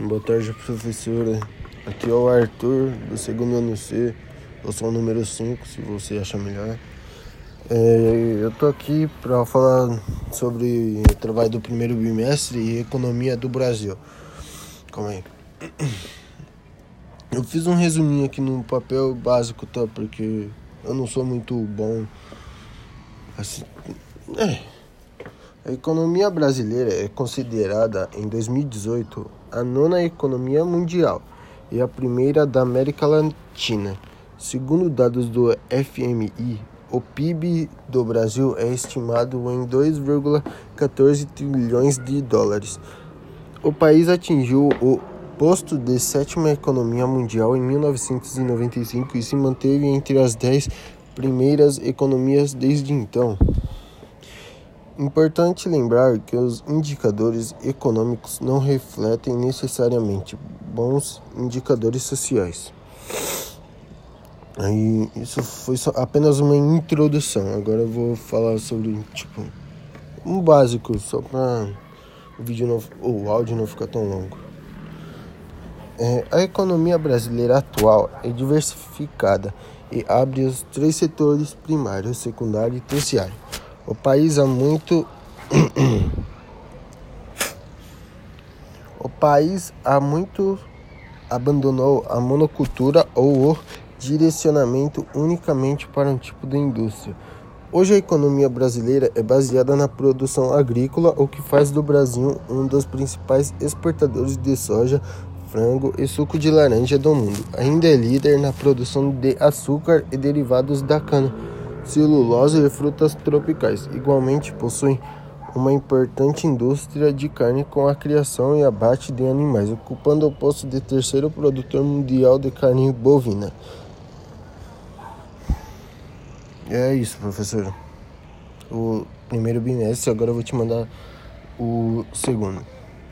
Boa tarde, professora. Aqui é o Arthur, do segundo ano C. Eu sou o número 5, se você achar melhor. É, eu tô aqui para falar sobre o trabalho do primeiro bimestre e economia do Brasil. Calma aí. Eu fiz um resuminho aqui no papel básico, tá? Porque eu não sou muito bom. Assim. É. A economia brasileira é considerada em 2018 a nona economia mundial e a primeira da América Latina. Segundo dados do FMI, o PIB do Brasil é estimado em 2,14 trilhões de dólares. O país atingiu o posto de sétima economia mundial em 1995 e se manteve entre as dez primeiras economias desde então. Importante lembrar que os indicadores econômicos não refletem necessariamente bons indicadores sociais. Aí, isso foi só, apenas uma introdução. Agora eu vou falar sobre tipo um básico só para o vídeo não, ou o áudio não ficar tão longo. É, a economia brasileira atual é diversificada e abre os três setores primário, secundário e terciário. O país há muito. o país há muito abandonou a monocultura ou o direcionamento unicamente para um tipo de indústria. Hoje a economia brasileira é baseada na produção agrícola, o que faz do Brasil um dos principais exportadores de soja, frango e suco de laranja do mundo. Ainda é líder na produção de açúcar e derivados da cana celulose e frutas tropicais. Igualmente possui uma importante indústria de carne com a criação e abate de animais, ocupando o posto de terceiro produtor mundial de carne bovina. É isso, professor. O primeiro bimestre, agora eu vou te mandar o segundo.